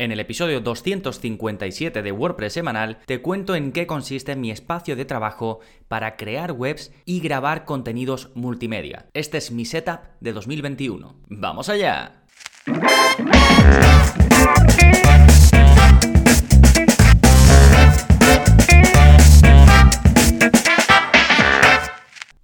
En el episodio 257 de WordPress semanal te cuento en qué consiste mi espacio de trabajo para crear webs y grabar contenidos multimedia. Este es mi setup de 2021. ¡Vamos allá!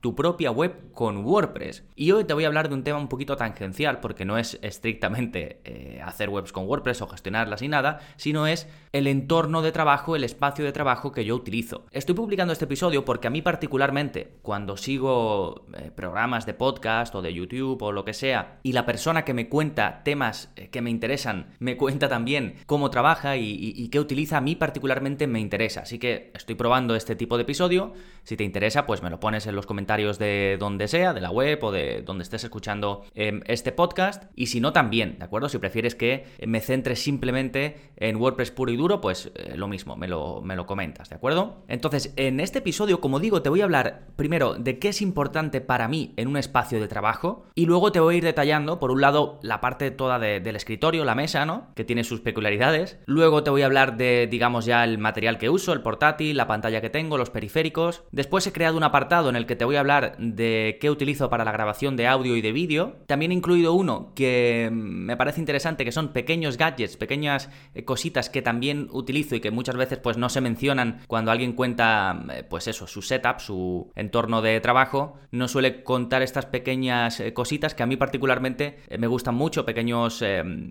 tu propia web con WordPress. Y hoy te voy a hablar de un tema un poquito tangencial, porque no es estrictamente eh, hacer webs con WordPress o gestionarlas y nada, sino es el entorno de trabajo, el espacio de trabajo que yo utilizo. Estoy publicando este episodio porque a mí particularmente, cuando sigo eh, programas de podcast o de YouTube o lo que sea, y la persona que me cuenta temas eh, que me interesan, me cuenta también cómo trabaja y, y qué utiliza, a mí particularmente me interesa. Así que estoy probando este tipo de episodio. Si te interesa, pues me lo pones en los comentarios de donde sea, de la web o de donde estés escuchando em, este podcast. Y si no, también, ¿de acuerdo? Si prefieres que me centre simplemente en WordPress puro y duro, pues eh, lo mismo, me lo, me lo comentas, ¿de acuerdo? Entonces, en este episodio, como digo, te voy a hablar primero de qué es importante para mí en un espacio de trabajo y luego te voy a ir detallando, por un lado, la parte toda del escritorio, la mesa, ¿no? Que tiene sus peculiaridades. Luego te voy a hablar de, digamos, ya el material que uso, el portátil, la pantalla que tengo, los periféricos. Después he creado un apartado en el que te voy a hablar de qué utilizo para la grabación de audio y de vídeo. También he incluido uno que me parece interesante, que son pequeños gadgets, pequeñas eh, cositas que también utilizo y que muchas veces pues no se mencionan cuando alguien cuenta eh, pues eso, su setup, su entorno de trabajo. No suele contar estas pequeñas eh, cositas que a mí particularmente me gustan mucho, pequeños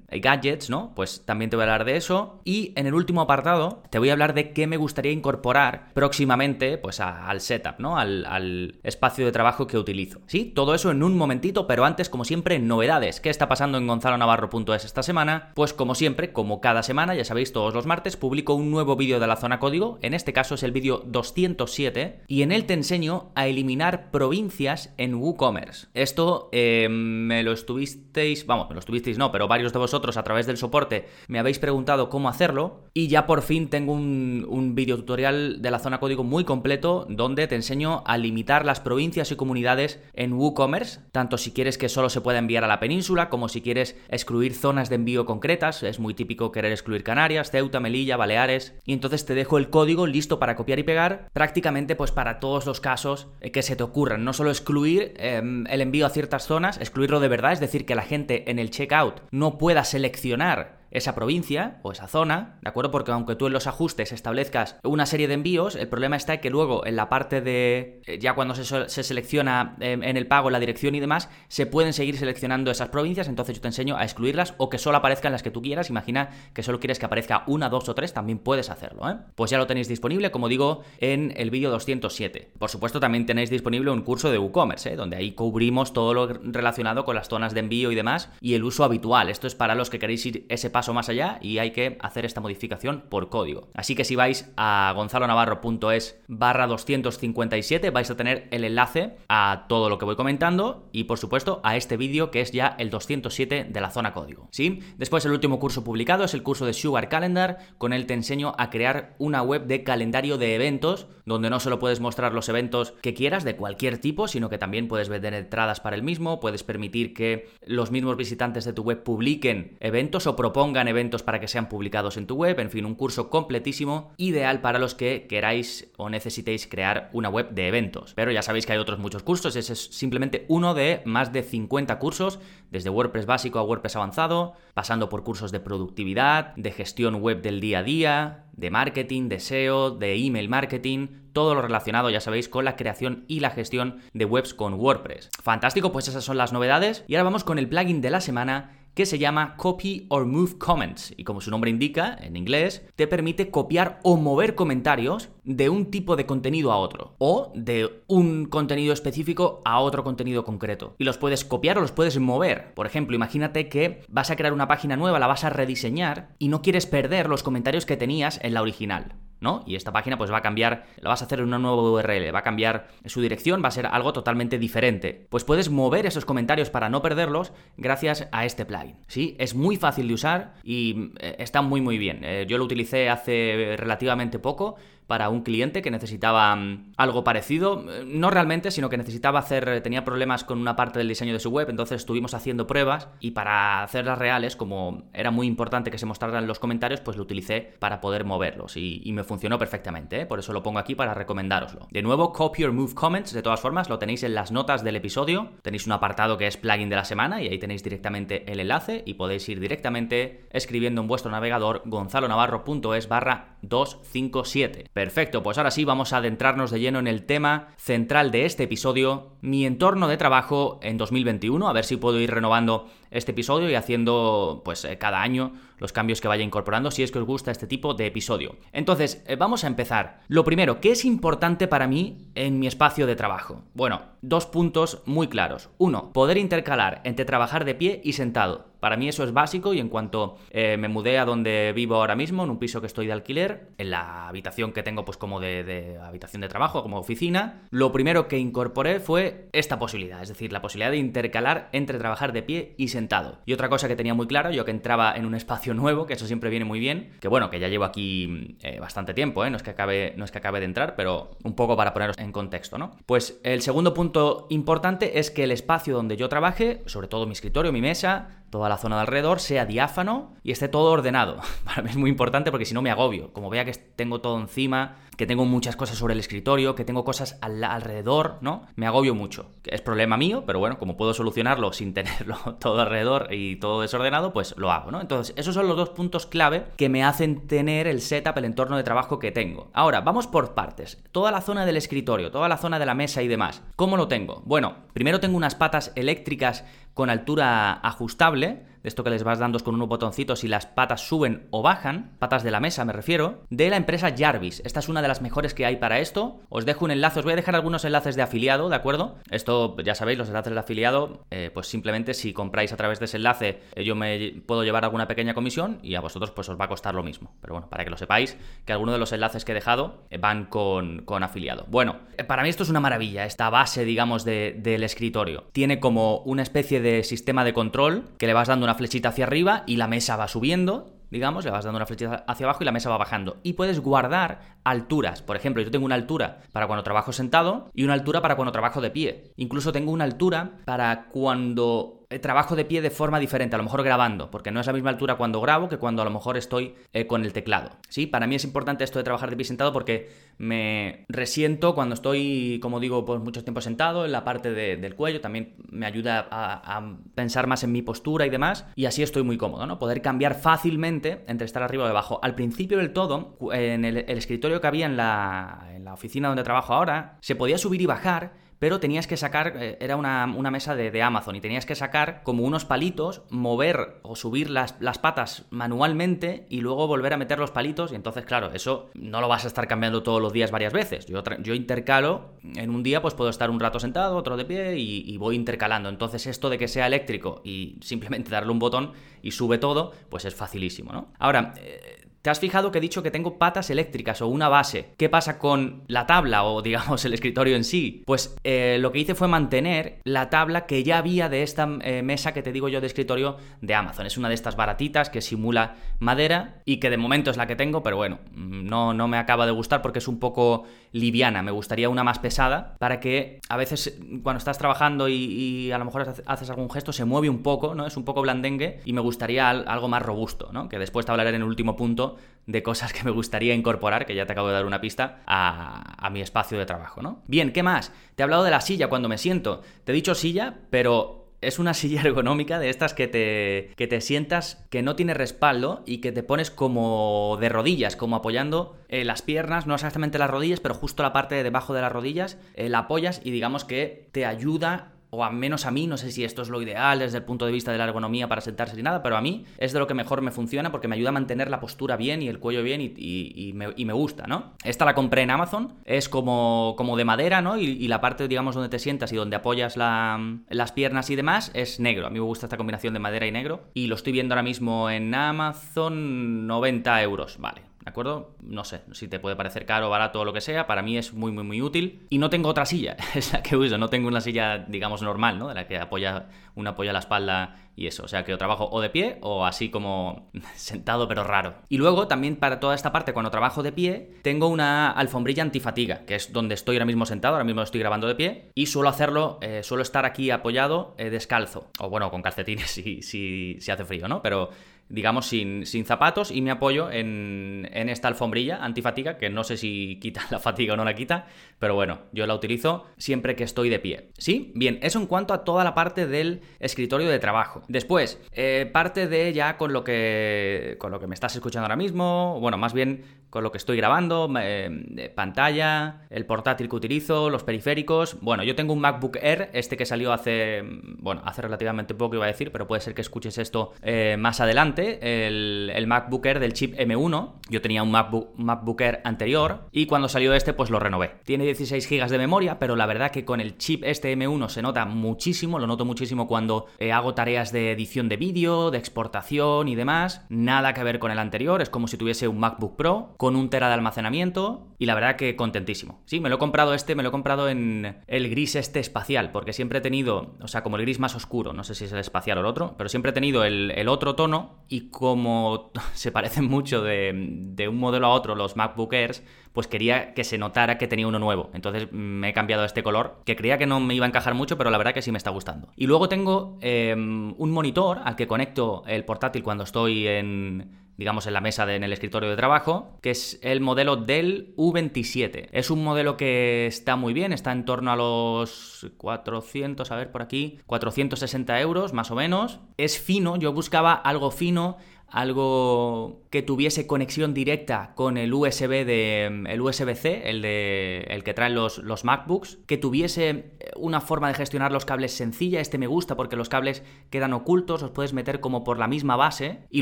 gadgets, ¿no? Pues también te voy a hablar de eso. Y en el último apartado te voy a hablar de qué me gustaría incorporar próximamente pues al setup, ¿no? Al, al espacio de trabajo que utilizo. Sí, todo eso en un momentito, pero antes, como siempre, novedades. ¿Qué está pasando en gonzalonavarro.es esta semana? Pues como siempre, como cada semana, ya sabéis, todos los martes publico un nuevo vídeo de la zona código. En este caso es el vídeo 207 y en él te enseño a eliminar provincias en WooCommerce. Esto eh, me lo estuvisteis, vamos, me lo estuvisteis no, pero varios de vosotros a través del soporte me habéis preguntado cómo hacerlo y ya por fin tengo un, un tutorial de la zona código muy completo donde te enseño a limitar las provincias y comunidades en WooCommerce, tanto si quieres que solo se pueda enviar a la península como si quieres excluir zonas de envío concretas, es muy típico querer excluir Canarias, Ceuta, Melilla, Baleares, y entonces te dejo el código listo para copiar y pegar, prácticamente pues para todos los casos eh, que se te ocurran, no solo excluir em, el envío a ciertas zonas, excluirlo de verdad, es decir, que la gente en el checkout no pueda seleccionar esa provincia o esa zona, ¿de acuerdo? Porque aunque tú en los ajustes establezcas una serie de envíos, el problema está que luego en la parte de, eh, ya cuando se, se selecciona em, en el pago la dirección y demás, se pueden seguir seleccionando esas provincias, entonces yo te enseño a excluirlas o que solo aparezcan las que tú quieras, imagina que solo quieres que aparezca una, dos o tres, también puedes hacerlo, ¿eh? Pues ya lo tenéis disponible, como digo, en el vídeo 207. Por supuesto, también tenéis disponible un curso de WooCommerce, ¿eh? donde ahí cubrimos todo lo relacionado con las zonas de envío y demás y el uso habitual. Esto es para los que queréis ir ese paso paso más allá y hay que hacer esta modificación por código. Así que si vais a gonzalonavarro.es barra 257 vais a tener el enlace a todo lo que voy comentando y por supuesto a este vídeo que es ya el 207 de la zona código. ¿sí? Después el último curso publicado es el curso de Sugar Calendar, con él te enseño a crear una web de calendario de eventos donde no solo puedes mostrar los eventos que quieras de cualquier tipo, sino que también puedes vender entradas para el mismo, puedes permitir que los mismos visitantes de tu web publiquen eventos o propongan pongan eventos para que sean publicados en tu web, en fin, un curso completísimo, ideal para los que queráis o necesitéis crear una web de eventos. Pero ya sabéis que hay otros muchos cursos, ese es simplemente uno de más de 50 cursos, desde WordPress básico a WordPress avanzado, pasando por cursos de productividad, de gestión web del día a día, de marketing, de SEO, de email marketing, todo lo relacionado, ya sabéis, con la creación y la gestión de webs con WordPress. Fantástico, pues esas son las novedades. Y ahora vamos con el plugin de la semana que se llama Copy or Move Comments y como su nombre indica, en inglés, te permite copiar o mover comentarios de un tipo de contenido a otro o de un contenido específico a otro contenido concreto. Y los puedes copiar o los puedes mover. Por ejemplo, imagínate que vas a crear una página nueva, la vas a rediseñar y no quieres perder los comentarios que tenías en la original. ¿no? Y esta página pues va a cambiar, la vas a hacer en una nueva URL, va a cambiar su dirección, va a ser algo totalmente diferente. Pues puedes mover esos comentarios para no perderlos gracias a este plugin. Sí, es muy fácil de usar y eh, está muy muy bien. Eh, yo lo utilicé hace relativamente poco para un cliente que necesitaba mm, algo parecido, no realmente, sino que necesitaba hacer, tenía problemas con una parte del diseño de su web, entonces estuvimos haciendo pruebas y para hacerlas reales, como era muy importante que se mostraran los comentarios, pues lo utilicé para poder moverlos y, me funcionó perfectamente, ¿eh? por eso lo pongo aquí para recomendároslo. De nuevo, Copy or Move Comments, de todas formas, lo tenéis en las notas del episodio, tenéis un apartado que es plugin de la semana y ahí tenéis directamente el enlace y podéis ir directamente escribiendo en vuestro navegador gonzalonavarro.es barra 257. Perfecto, pues ahora sí vamos a adentrarnos de lleno en el tema central de este episodio, mi entorno de trabajo en 2021, a ver si puedo ir renovando este episodio y haciendo pues eh, cada año los cambios que vaya incorporando si es que os gusta este tipo de episodio. Entonces, eh, vamos a empezar. Lo primero, ¿qué es importante para mí en mi espacio de trabajo? Bueno, dos puntos muy claros. Uno, poder intercalar entre trabajar de pie y sentado. Para mí eso es básico y en cuanto eh, me mudé a donde vivo ahora mismo, en un piso que estoy de alquiler, en la habitación que tengo pues como de, de, habitación de trabajo, como oficina, lo primero que incorporé fue esta posibilidad, es decir, la posibilidad de intercalar entre trabajar de pie y sentado. Y otra cosa que tenía muy claro, yo que entraba en un espacio nuevo, que eso siempre viene muy bien. Que bueno, que ya llevo aquí eh, bastante tiempo, ¿eh? no, es que acabe, no es que acabe de entrar, pero un poco para poneros en contexto, ¿no? Pues el segundo punto importante es que el espacio donde yo trabaje, sobre todo mi escritorio, mi mesa, toda la zona de alrededor sea diáfano y esté todo ordenado. Para mí es muy importante porque si no me agobio. Como vea que tengo todo encima, que tengo muchas cosas sobre el escritorio, que tengo cosas alrededor, ¿no? Me agobio mucho. Es problema mío, pero bueno, como puedo solucionarlo sin tenerlo todo alrededor y todo desordenado, pues lo hago, ¿no? Entonces, esos son los dos puntos clave que me hacen tener el setup, el entorno de trabajo que tengo. Ahora, vamos por partes. Toda la zona del escritorio, toda la zona de la mesa y demás. ¿Cómo lo tengo? Bueno, primero tengo unas patas eléctricas con altura ajustable, de esto que les vas dando con unos botoncitos y las patas suben o bajan, patas de la mesa me refiero, de la empresa Jarvis. Esta es una de las mejores que hay para esto. Os dejo un enlace, os voy a dejar algunos enlaces de afiliado, ¿de acuerdo? Esto ya sabéis, los enlaces de afiliado, eh, pues simplemente si compráis a través de ese enlace, eh, yo me puedo llevar alguna pequeña comisión y a vosotros pues os va a costar lo mismo. Pero bueno, para que lo sepáis, que algunos de los enlaces que he dejado eh, van con, con afiliado. Bueno, para mí esto es una maravilla, esta base, digamos, del escritorio. Tiene como una especie de sistema de control que le vas dando una flechita hacia arriba y la mesa va subiendo, digamos, le vas dando una flechita hacia abajo y la mesa va bajando. Y puedes guardar alturas. Por ejemplo, yo tengo una altura para cuando trabajo sentado y una altura para cuando trabajo de pie. Incluso tengo una altura para cuando trabajo de pie de forma diferente, a lo mejor grabando, porque no es la misma altura cuando grabo que cuando a lo mejor estoy eh, con el teclado. ¿sí? Para mí es importante esto de trabajar de pie sentado porque me resiento cuando estoy, como digo, pues mucho tiempo sentado, en la parte del cuello, también me ayuda a, pensar más en mi postura y demás, y así estoy muy cómodo, ¿no? Poder cambiar fácilmente entre estar arriba o debajo. Al principio del todo, en el, escritorio que había en la, en la oficina donde trabajo ahora, se podía subir y bajar, pero tenías que sacar, eh, era una, mesa de, Amazon, y tenías que sacar como unos palitos, mover o subir las, las, patas manualmente y luego volver a meter los palitos, y entonces, claro, eso no lo vas a estar cambiando todos los días varias veces. Yo, yo intercalo, en un día pues puedo estar un rato sentado, otro de pie, y, voy intercalando. Entonces esto de que sea eléctrico y simplemente darle un botón y sube todo, pues es facilísimo, ¿no? Ahora, eh, ¿Te has fijado que he dicho que tengo patas eléctricas o una base? ¿Qué pasa con la tabla o digamos el escritorio en sí? Pues eh, lo que hice fue mantener la tabla que ya había de esta eh, mesa que te digo yo de escritorio de Amazon. Es una de estas baratitas que simula madera y que de momento es la que tengo, pero bueno, no, no me acaba de gustar porque es un poco liviana. Me gustaría una más pesada para que a veces cuando estás trabajando y, a lo mejor haces algún gesto se mueve un poco, ¿no? Es un poco blandengue y me gustaría algo más robusto, ¿no? Que después te hablaré en el último punto de cosas que me gustaría incorporar, que ya te acabo de dar una pista, a, mi espacio de trabajo, ¿no? Bien, ¿qué más? Te he hablado de la silla cuando me siento. Te he dicho silla, pero es una silla ergonómica de estas que te, que te sientas que no tiene respaldo y que te pones como de rodillas, como apoyando eh, las piernas, no exactamente las rodillas, pero justo la parte de debajo de las rodillas, eh, la apoyas y digamos que te ayuda o al menos a mí, no sé si esto es lo ideal desde el punto de vista de la ergonomía para sentarse ni nada, pero a mí es de lo que mejor me funciona porque me ayuda a mantener la postura bien y el cuello bien y, me, gusta, ¿no? Esta la compré en Amazon, es como, como de madera, ¿no? Y, la parte, digamos, donde te sientas y donde apoyas las piernas y demás es negro. A mí me gusta esta combinación de madera y negro y lo estoy viendo ahora mismo en Amazon 90 euros, vale. ¿De acuerdo? No sé si te puede parecer caro, barato o lo que sea. Para mí es muy, muy, muy útil. Y no tengo otra silla, es la que uso. No tengo una silla, digamos, normal, ¿no? De la que apoya, una apoya la espalda y eso. O sea que yo trabajo o de pie o así como sentado pero raro. Y luego también para toda esta parte, cuando trabajo de pie, tengo una alfombrilla antifatiga, que es donde estoy ahora mismo sentado, ahora mismo estoy grabando de pie. Y suelo hacerlo, eh, suelo estar aquí apoyado eh, descalzo. O bueno, con calcetines si, si, si hace frío, ¿no? Pero digamos, sin, sin zapatos y me apoyo en, en, esta alfombrilla antifatiga, que no sé si quita la fatiga o no la quita, pero bueno, yo la utilizo siempre que estoy de pie. ¿Sí? Bien, eso en cuanto a toda la parte del escritorio de trabajo. Después, eh, parte de ya con lo, que, con lo que me estás escuchando ahora mismo, bueno, más bien con lo que estoy grabando, eh, pantalla, el portátil que utilizo, los periféricos. Bueno, yo tengo un MacBook Air, este que salió hace, bueno, hace relativamente poco iba a decir, pero puede ser que escuches esto eh, más adelante, el, el, MacBook Air del chip M1. Yo tenía un MacBook, MacBook Air anterior y cuando salió este pues lo renové. Tiene 16 GB de memoria, pero la verdad que con el chip este M1 se nota muchísimo, lo noto muchísimo cuando eh, hago tareas de edición de vídeo, de exportación y demás. Nada que ver con el anterior, es como si tuviese un MacBook Pro con un tera de almacenamiento y la verdad que contentísimo. Sí, me lo he comprado este, me lo he comprado en el gris este espacial, porque siempre he tenido, o sea, como el gris más oscuro, no sé si es el espacial o el otro, pero siempre he tenido el, otro tono y como se parecen mucho de, de un modelo a otro los MacBook Airs, pues quería que se notara que tenía uno nuevo. Entonces me he cambiado este color, que creía que no me iba a encajar mucho, pero la verdad que sí me está gustando. Y luego tengo em, un monitor al que conecto el portátil cuando estoy en digamos, en la mesa de, en el escritorio de trabajo, que es el modelo Dell U27. Es un modelo que está muy bien, está en torno a los 400, a ver por aquí, 460 euros más o menos. Es fino, yo buscaba algo fino, algo que tuviese conexión directa con el USB de el USB-C, el de el que traen los, los MacBooks, que tuviese una forma de gestionar los cables sencilla, este me gusta porque los cables quedan ocultos, los puedes meter como por la misma base y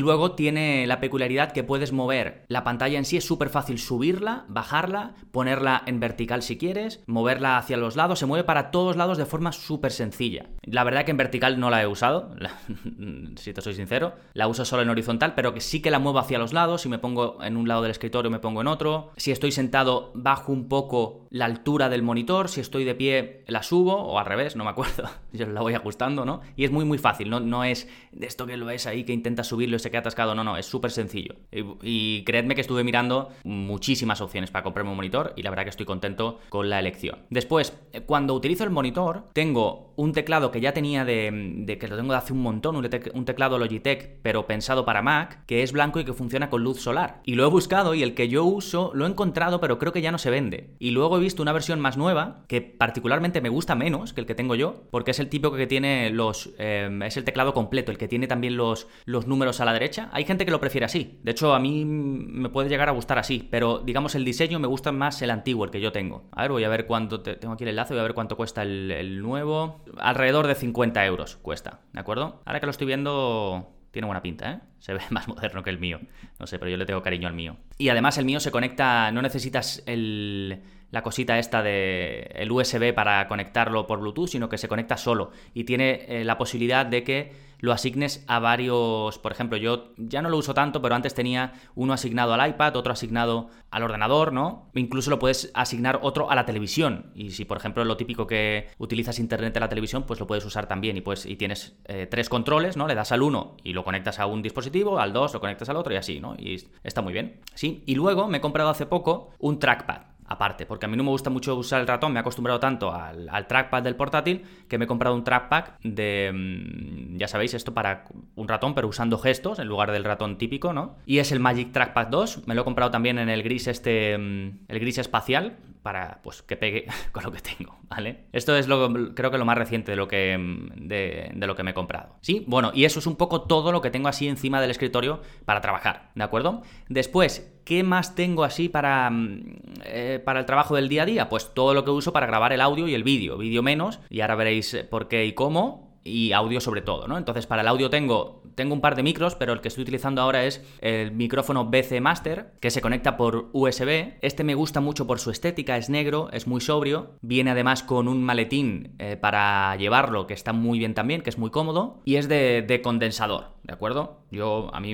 luego tiene la peculiaridad que puedes mover la pantalla en sí es súper fácil subirla, bajarla, ponerla en vertical si quieres, moverla hacia los lados, se mueve para todos lados de forma súper sencilla. La verdad que en vertical no la he usado, si te soy sincero, la uso solo en horizontal pero que sí que la muevo hacia los lados. Si me pongo en un lado del escritorio, me pongo en otro. Si estoy sentado, bajo un poco la altura del monitor. Si estoy de pie, la subo, o al revés, no me acuerdo. Yo la voy ajustando, ¿no? Y es muy, muy fácil. No, no es de esto que lo ves ahí, que intenta subirlo y se queda atascado. No, no, es súper sencillo. Y, creedme que estuve mirando muchísimas opciones para comprarme un monitor y la verdad que estoy contento con la elección. Después, eh, cuando utilizo el monitor, tengo un teclado que ya tenía de, que lo tengo de hace un montón, un, teclado Logitech, pero pensado para Mac, que es blanco y que funciona con luz solar. Y lo he buscado y el que yo uso lo he encontrado, pero creo que ya no se vende. Y luego he visto una versión más nueva, que particularmente me gusta menos que el que tengo yo, porque es el tipo que tiene los... Em, es el teclado completo, el que tiene también los, los números a la derecha. Hay gente que lo prefiere así. De hecho, a mí me puede llegar a gustar así, pero digamos el diseño me gusta más el antiguo, el que yo tengo. A ver, voy a ver cuánto... tengo aquí el enlace, voy a ver cuánto cuesta el, el nuevo alrededor de 50 euros cuesta, ¿de acuerdo? Ahora que lo estoy viendo, tiene buena pinta, ¿eh? Se ve más moderno que el mío. No sé, pero yo le tengo cariño al mío. Y además el mío se conecta, no necesitas el, la cosita esta de el USB para conectarlo por Bluetooth, sino que se conecta solo y tiene eh, la posibilidad de que lo asignes a varios, por ejemplo, yo ya no lo uso tanto, pero antes tenía uno asignado al iPad, otro asignado al ordenador, ¿no? Incluso lo puedes asignar otro a la televisión. Y si, por ejemplo, lo típico que utilizas internet en la televisión, pues lo puedes usar también. Y pues, y tienes eh, tres controles, ¿no? Le das al uno y lo conectas a un dispositivo, al dos lo conectas al otro y así, ¿no? Y está muy bien. Sí. Y luego me he comprado hace poco un trackpad aparte, porque a mí no me gusta mucho usar el ratón, me he acostumbrado tanto al, trackpad del portátil que me he comprado un trackpad de, mm, ya sabéis, esto para un ratón, pero usando gestos en lugar del ratón típico, ¿no? Y es el Magic Trackpad 2, me lo he comprado también en el gris este, mm, el gris espacial, para pues que pegue con lo que tengo, ¿vale? Esto es lo creo que lo más reciente de lo que de, de, lo que me he comprado. Sí, bueno, y eso es un poco todo lo que tengo así encima del escritorio para trabajar, ¿de acuerdo? Después, ¿qué más tengo así para, eh, para el trabajo del día a día? Pues todo lo que uso para grabar el audio y el vídeo. Vídeo menos, y ahora veréis por qué y cómo y audio sobre todo, ¿no? Entonces, para el audio tengo, tengo un par de micros, pero el que estoy utilizando ahora es el micrófono BC Master, que se conecta por USB. Este me gusta mucho por su estética, es negro, es muy sobrio, viene además con un maletín eh, para llevarlo, que está muy bien también, que es muy cómodo, y es de, de condensador, ¿de acuerdo? Yo, a mí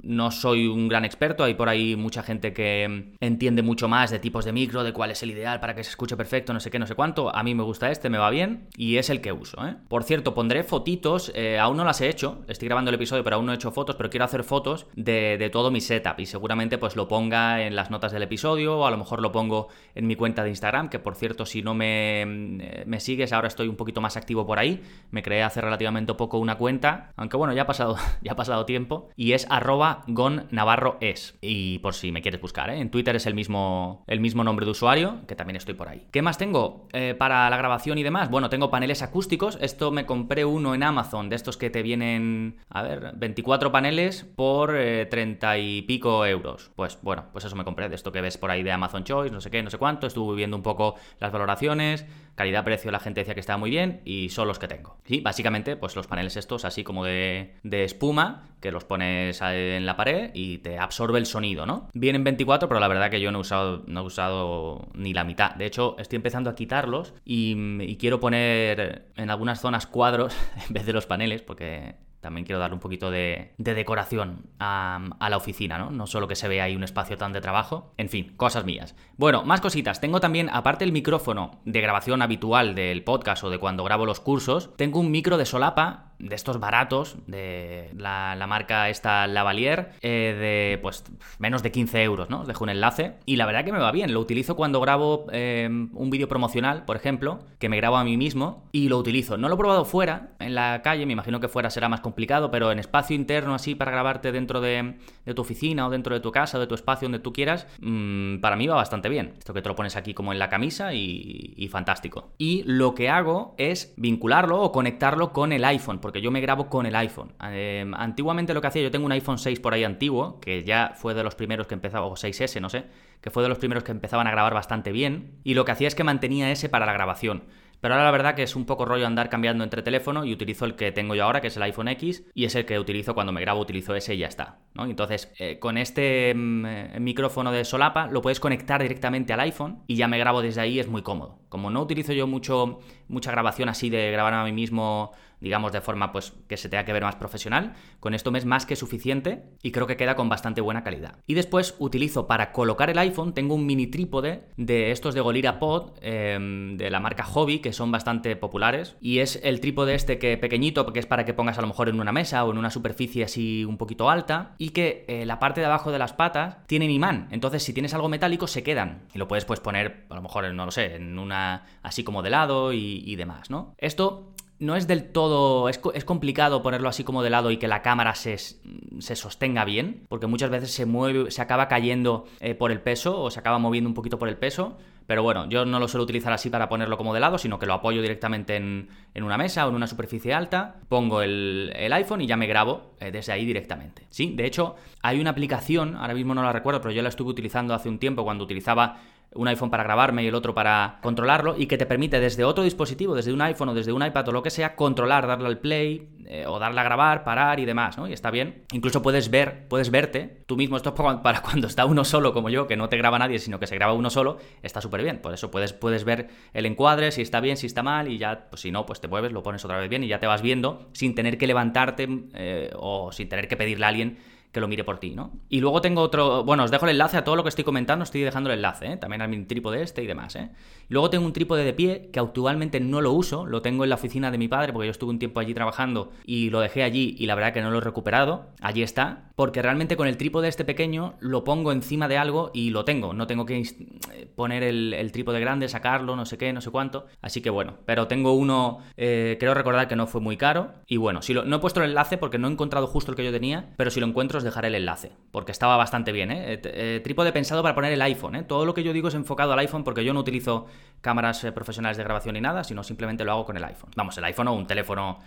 no soy un gran experto, hay por ahí mucha gente que entiende mucho más de tipos de micro, de cuál es el ideal para que se escuche perfecto, no sé qué, no sé cuánto. A mí me gusta este, me va bien y es el que uso. ¿eh? Por cierto, pondré fotitos, eh, aún no las he hecho, estoy grabando el episodio pero aún no he hecho fotos, pero quiero hacer fotos de, todo mi setup y seguramente pues lo ponga en las notas del episodio o a lo mejor lo pongo en mi cuenta de Instagram, que por cierto si no me, eh, me sigues ahora estoy un poquito más activo por ahí, me creé hace relativamente poco una cuenta, aunque bueno, ya ha pasado, ya ha pasado tiempo y es arroba Gon Navarro es. Y por si me quieres buscar, ¿eh? en Twitter es el mismo, el mismo nombre de usuario, que también estoy por ahí. ¿Qué más tengo eh, para la grabación y demás? Bueno, tengo paneles acústicos. Esto me compré uno en Amazon, de estos que te vienen, a ver, 24 paneles por 30 eh, y pico euros. Pues bueno, pues eso me compré, de esto que ves por ahí de Amazon Choice, no sé qué, no sé cuánto. Estuve viendo un poco las valoraciones, calidad-precio, la gente decía que estaba muy bien y son los que tengo. Sí, básicamente, pues los paneles estos así como de, de espuma, que los pones en la pared y te absorbe el sonido, ¿no? Vienen 24, pero la verdad que yo no he usado, no he usado ni la mitad. De hecho, estoy empezando a quitarlos y, quiero poner en algunas zonas cuadros en vez de los paneles, porque también quiero dar un poquito de, decoración a, a, la oficina, ¿no? No solo que se vea ahí un espacio tan de trabajo. En fin, cosas mías. Bueno, más cositas. Tengo también, aparte el micrófono de grabación habitual del podcast o de cuando grabo los cursos, tengo un micro de solapa de estos baratos, de la, marca esta Lavalier, eh, de pues menos de 15 euros, ¿no? Os dejo un enlace. Y la verdad que me va bien, lo utilizo cuando grabo eh, un vídeo promocional, por ejemplo, que me grabo a mí mismo, y lo utilizo. No lo he probado fuera, en la calle, me imagino que fuera será más complicado, pero en espacio interno así para grabarte dentro de, tu oficina o dentro de tu casa o de tu espacio donde tú quieras, mm, para mí va bastante bien. Esto que te lo pones aquí como en la camisa y fantástico. Y lo que hago es vincularlo o conectarlo con el iPhone porque yo me grabo con el iPhone. Em, antiguamente lo que hacía, yo tengo un iPhone 6 por ahí antiguo, que ya fue de los primeros que empezaba, o 6S, no sé, que fue de los primeros que empezaban a grabar bastante bien, y lo que hacía es que mantenía ese para la grabación. Pero ahora la verdad que es un poco rollo andar cambiando entre teléfono y utilizo el que tengo yo ahora, que es el iPhone X, y es el que utilizo cuando me grabo, utilizo ese y ya está. ¿no? Entonces, eh, con este mm, eh, micrófono de solapa lo puedes conectar directamente al iPhone y ya me grabo desde ahí, es muy cómodo. Como no utilizo yo mucho, mucha grabación así de grabar a mí mismo digamos, de forma pues que se tenga que ver más profesional. Con esto me es más que suficiente y creo que queda con bastante buena calidad. Y después utilizo para colocar el iPhone, tengo un mini trípode de estos de Golira Pod, em, de la marca Hobby, que son bastante populares. Y es el trípode este que pequeñito, porque es para que pongas a lo mejor en una mesa o en una superficie así un poquito alta. Y que eh, la parte de abajo de las patas tienen imán. Entonces, si tienes algo metálico, se quedan. Y lo puedes pues poner, a lo mejor, no lo sé, en una así como de lado y, y demás, ¿no? Esto no es del todo. Es, complicado ponerlo así como de lado y que la cámara se, se sostenga bien, porque muchas veces se mueve, se acaba cayendo eh, por el peso o se acaba moviendo un poquito por el peso. Pero bueno, yo no lo suelo utilizar así para ponerlo como de lado, sino que lo apoyo directamente en, una mesa o en una superficie alta, pongo el, iPhone y ya me grabo eh, desde ahí directamente. Sí, de hecho, hay una aplicación, ahora mismo no la recuerdo, pero yo la estuve utilizando hace un tiempo cuando utilizaba un iPhone para grabarme y el otro para controlarlo, y que te permite desde otro dispositivo, desde un iPhone o desde un iPad o lo que sea, controlar, darle al play eh, o darle a grabar, parar y demás, ¿no? Y está bien. Incluso puedes ver, puedes verte tú mismo. Esto es para cuando está uno solo como yo, que no te graba nadie, sino que se graba uno solo, está súper bien. Por eso puedes, puedes ver el encuadre, si está bien, si está mal, y ya, pues si no, pues te mueves, lo pones otra vez bien y ya te vas viendo sin tener que levantarte eh, o sin tener que pedirle a alguien que lo mire por ti, ¿no? Y luego tengo otro, bueno, os dejo el enlace a todo lo que estoy comentando, estoy dejando el enlace, ¿eh? también a mi trípode este y demás, ¿eh? Luego tengo un trípode de pie que actualmente no lo uso, lo tengo en la oficina de mi padre porque yo estuve un tiempo allí trabajando y lo dejé allí y la verdad que no lo he recuperado, allí está, porque realmente con el trípode este pequeño lo pongo encima de algo y lo tengo, no tengo que poner el, trípode grande, sacarlo, no sé qué, no sé cuánto, así que bueno, pero tengo uno, eh, creo recordar que no fue muy caro y bueno, si lo, no he puesto el enlace porque no he encontrado justo el que yo tenía, pero si lo encuentro os dejaré el enlace, porque estaba bastante bien. ¿eh? Eh, eh, trípode pensado para poner el iPhone. Todo lo que yo digo es enfocado al iPhone porque yo no utilizo cámaras profesionales de grabación ni nada, sino simplemente lo hago con el iPhone. Vamos, el iPhone o un teléfono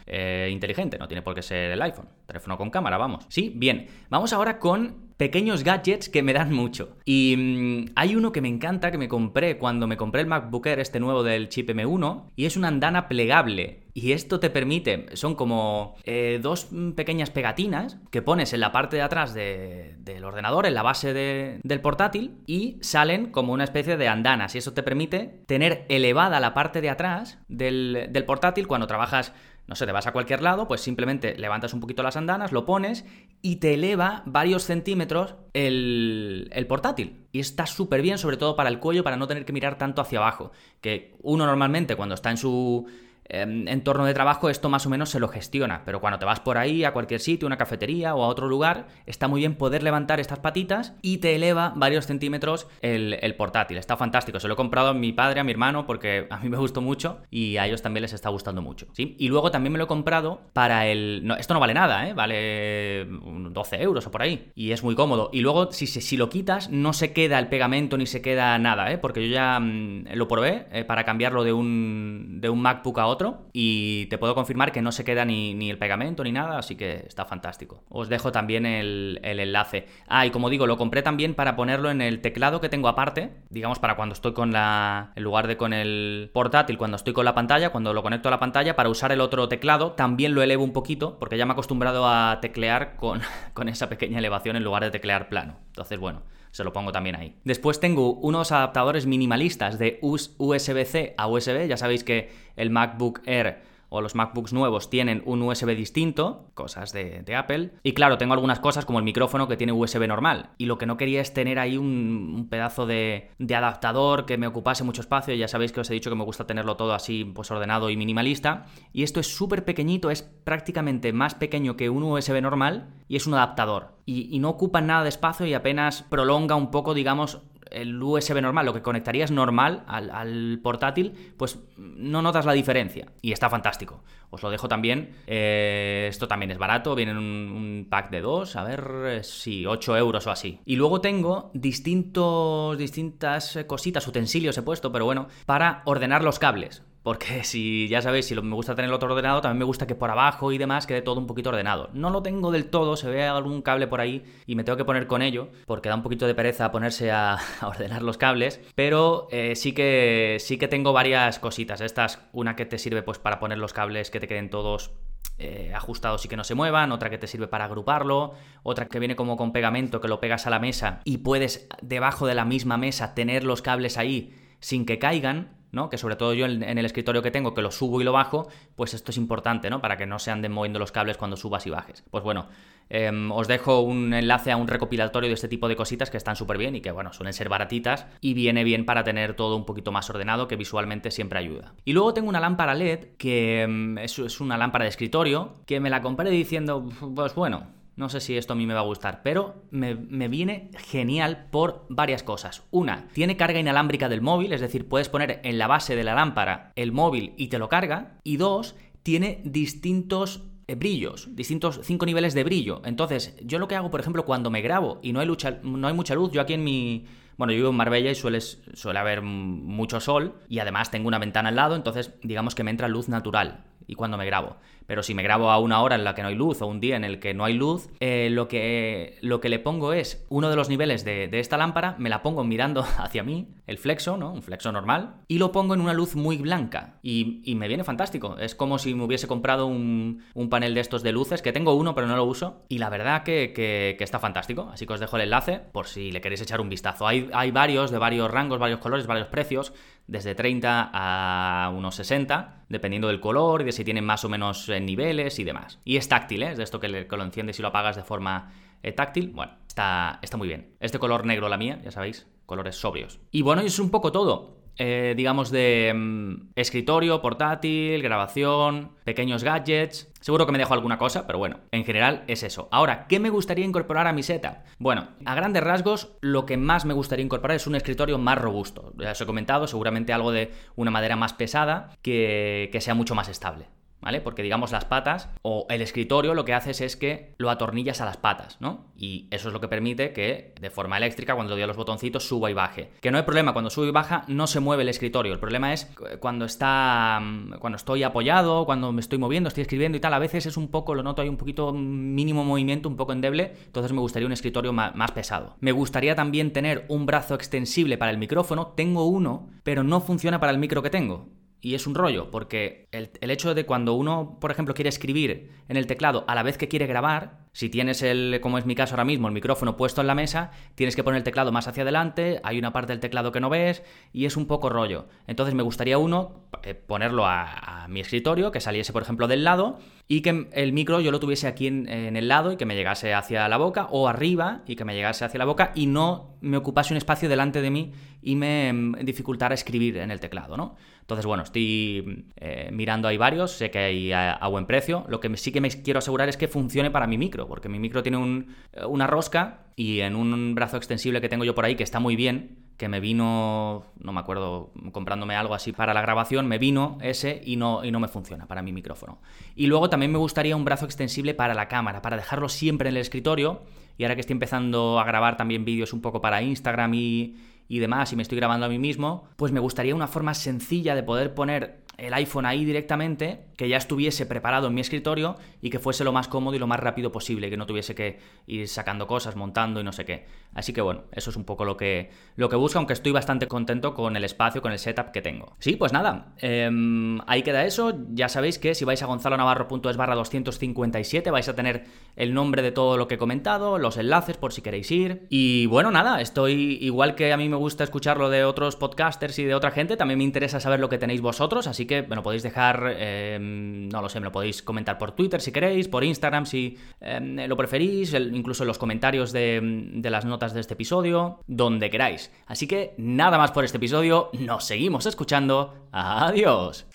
inteligente, no tiene por qué ser el iPhone. Teléfono con cámara, vamos. Sí, bien. Vamos ahora con pequeños gadgets que me dan mucho. Y mm, hay uno que me encanta, que me compré cuando me compré el MacBook Air, este nuevo del chip M1, y es una andana plegable. Y esto te permite, son como eh, dos mm, pequeñas pegatinas que pones en la parte de atrás del ordenador, en la base del portátil, y salen como una especie de andanas. Y eso te permite tener elevada la parte de atrás del, del portátil cuando trabajas no sé, te vas a cualquier lado, pues simplemente levantas un poquito las andanas, lo pones y te eleva varios centímetros el, el portátil. Y está súper bien, sobre todo para el cuello, para no tener que mirar tanto hacia abajo. Que uno normalmente cuando está en su Em, entorno de trabajo esto más o menos se lo gestiona, pero cuando te vas por ahí a cualquier sitio, una cafetería o a otro lugar, está muy bien poder levantar estas patitas y te eleva varios centímetros el, portátil. Está fantástico, se lo he comprado a mi padre, a mi hermano, porque a mí me gustó mucho y a ellos también les está gustando mucho. Y luego también me lo he comprado para el... Esto no vale nada, ¿eh? vale 12 euros o por ahí. Y es muy cómodo. Y luego, si, si lo quitas, no se queda el pegamento ni se queda nada, ¿eh? porque yo ya mm, lo probé eh, para cambiarlo de un, de un MacBook a otro y te puedo confirmar que no se queda ni, el pegamento ni nada, así que está fantástico. Os dejo también el, enlace. Ah, y como digo, lo compré también para ponerlo en el teclado que tengo aparte, digamos para cuando estoy con la, en lugar de con el portátil, cuando estoy con la pantalla, cuando lo conecto a la pantalla, para usar el otro teclado, también lo elevo un poquito, porque ya me he acostumbrado a teclear con, con esa pequeña elevación en lugar de teclear plano. Entonces, bueno se lo pongo también ahí. Después tengo unos adaptadores minimalistas de USB-C a USB, ya sabéis que el MacBook Air o los MacBooks nuevos tienen un USB distinto, cosas de, Apple. Y claro, tengo algunas cosas como el micrófono que tiene USB normal. Y lo que no quería es tener ahí un, pedazo de, adaptador que me ocupase mucho espacio. Ya sabéis que os he dicho que me gusta tenerlo todo así, pues ordenado y minimalista. Y esto es súper pequeñito, es prácticamente más pequeño que un USB normal y es un adaptador. Y, no ocupa nada de espacio y apenas prolonga un poco, digamos, el USB normal, lo que conectarías normal al, portátil, pues no notas la diferencia. Y está fantástico. Os lo dejo también. Eh, esto también es barato, viene en un, pack de dos, a ver, eh, sí, 8 euros o así. Y luego tengo distintos, distintas cositas, utensilios he puesto, pero bueno, para ordenar los cables. Porque si ya sabéis, si me gusta tener el otro ordenado, también me gusta que por abajo y demás quede todo un poquito ordenado. No lo tengo del todo, se ve algún cable por ahí y me tengo que poner con ello, porque da un poquito de pereza ponerse a, ordenar los cables, pero eh, sí, que, sí que tengo varias cositas. Estas, una que te sirve pues para poner los cables que te queden todos eh, ajustados y que no se muevan, otra que te sirve para agruparlo, otra que viene como con pegamento que lo pegas a la mesa y puedes debajo de la misma mesa tener los cables ahí sin que caigan ¿no? Que sobre todo yo en, el escritorio que tengo, que lo subo y lo bajo, pues esto es importante, ¿no? Para que no se anden moviendo los cables cuando subas y bajes. Pues bueno, em, os dejo un enlace a un recopilatorio de este tipo de cositas que están súper bien y que, bueno, suelen ser baratitas y viene bien para tener todo un poquito más ordenado, que visualmente siempre ayuda. Y luego tengo una lámpara LED, que em, es, es una lámpara de escritorio, que me la compré diciendo, pues bueno, no sé si esto a mí me va a gustar, pero me, viene genial por varias cosas. Una, tiene carga inalámbrica del móvil, es decir, puedes poner en la base de la lámpara el móvil y te lo carga. Y dos, tiene distintos eh, brillos, distintos cinco niveles de brillo. Entonces, yo lo que hago, por ejemplo, cuando me grabo y no hay, no hay mucha luz, yo aquí en mi... Bueno, yo vivo en Marbella y suele, suele haber mucho sol y además tengo una ventana al lado, entonces digamos que me entra luz natural y cuando me grabo. Pero si me grabo a una hora en la que no hay luz o un día en el que no hay luz, eh, lo, que, lo que le pongo es uno de los niveles de, esta lámpara, me la pongo mirando hacia mí, el flexo, ¿no? Un flexo normal, y lo pongo en una luz muy blanca. Y, me viene fantástico. Es como si me hubiese comprado un, panel de estos de luces, que tengo uno pero no lo uso, y la verdad que, está fantástico. Así que os dejo el enlace por si le queréis echar un vistazo. Hay, hay varios de varios rangos, varios colores, varios precios desde 30 a unos 60, dependiendo del color y de si tienen más o menos eh, niveles y demás. Y es táctil, ¿eh? es de esto que, lo enciendes y lo apagas de forma eh, táctil. Bueno, está, está muy bien. Este color negro la mía, ya sabéis, colores sobrios. Y bueno, es un poco todo. Eh, digamos, de mm, escritorio, portátil, grabación, pequeños gadgets. Seguro que me dejo alguna cosa, pero bueno, en general es eso. Ahora, ¿qué me gustaría incorporar a mi setup? Bueno, a grandes rasgos, lo que más me gustaría incorporar es un escritorio más robusto. Ya os he comentado, seguramente algo de una madera más pesada que, que sea mucho más estable. ¿Vale? Porque digamos las patas o el escritorio lo que haces es que lo atornillas a las patas, ¿no? Y eso es lo que permite que de forma eléctrica cuando doy a los botoncitos suba y baje. Que no hay problema, cuando sube y baja no se mueve el escritorio. El problema es cuando está mm, cuando estoy apoyado, cuando me estoy moviendo, estoy escribiendo y tal, a veces es un poco, lo noto hay un poquito mínimo movimiento, un poco endeble, entonces me gustaría un escritorio más, más pesado. Me gustaría también tener un brazo extensible para el micrófono, tengo uno, pero no funciona para el micro que tengo. Y es un rollo, porque el, hecho de cuando uno, por ejemplo, quiere escribir en el teclado a la vez que quiere grabar, si tienes el, como es mi caso ahora mismo, el micrófono puesto en la mesa, tienes que poner el teclado más hacia adelante, hay una parte del teclado que no ves y es un poco rollo. Entonces me gustaría uno eh, ponerlo a, mi escritorio, que saliese, por ejemplo, del lado y que el micro yo lo tuviese aquí en, el lado y que me llegase hacia la boca o arriba y que me llegase hacia la boca y no me ocupase un espacio delante de mí y me mm, dificultara escribir en el teclado, ¿no? Entonces, bueno, estoy eh, mirando ahí varios, sé que hay a, buen precio. Lo que sí que me quiero asegurar es que funcione para mi micro, porque mi micro tiene eh, una rosca y en un brazo extensible que tengo yo por ahí, que está muy bien, que me vino, no me acuerdo, comprándome algo así para la grabación, me vino ese y no, y no me funciona para mi micrófono. Y luego también me gustaría un brazo extensible para la cámara, para dejarlo siempre en el escritorio. Y ahora que estoy empezando a grabar también vídeos un poco para Instagram y, y demás, y me estoy grabando a mí mismo, pues me gustaría una forma sencilla de poder poner el iPhone ahí directamente, que ya estuviese preparado en mi escritorio y que fuese lo más cómodo y lo más rápido posible, que no tuviese que ir sacando cosas, montando y no sé qué. Así que bueno, eso es un poco lo que, lo que busco, aunque estoy bastante contento con el espacio, con el setup que tengo. Sí, pues nada, em, ahí queda eso. Ya sabéis que si vais a gonzalonavarro.es barra 257 vais a tener el nombre de todo lo que he comentado, los enlaces por si queréis ir. Y bueno, nada, estoy igual que a mí me gusta escucharlo de otros podcasters y de otra gente, también me interesa saber lo que tenéis vosotros, así que me lo podéis dejar, em, no lo sé, me lo podéis comentar por Twitter si queréis, por Instagram si em, lo preferís, incluso en los comentarios de, de las notas de este episodio, donde queráis. Así que nada más por este episodio, nos seguimos escuchando. Adiós.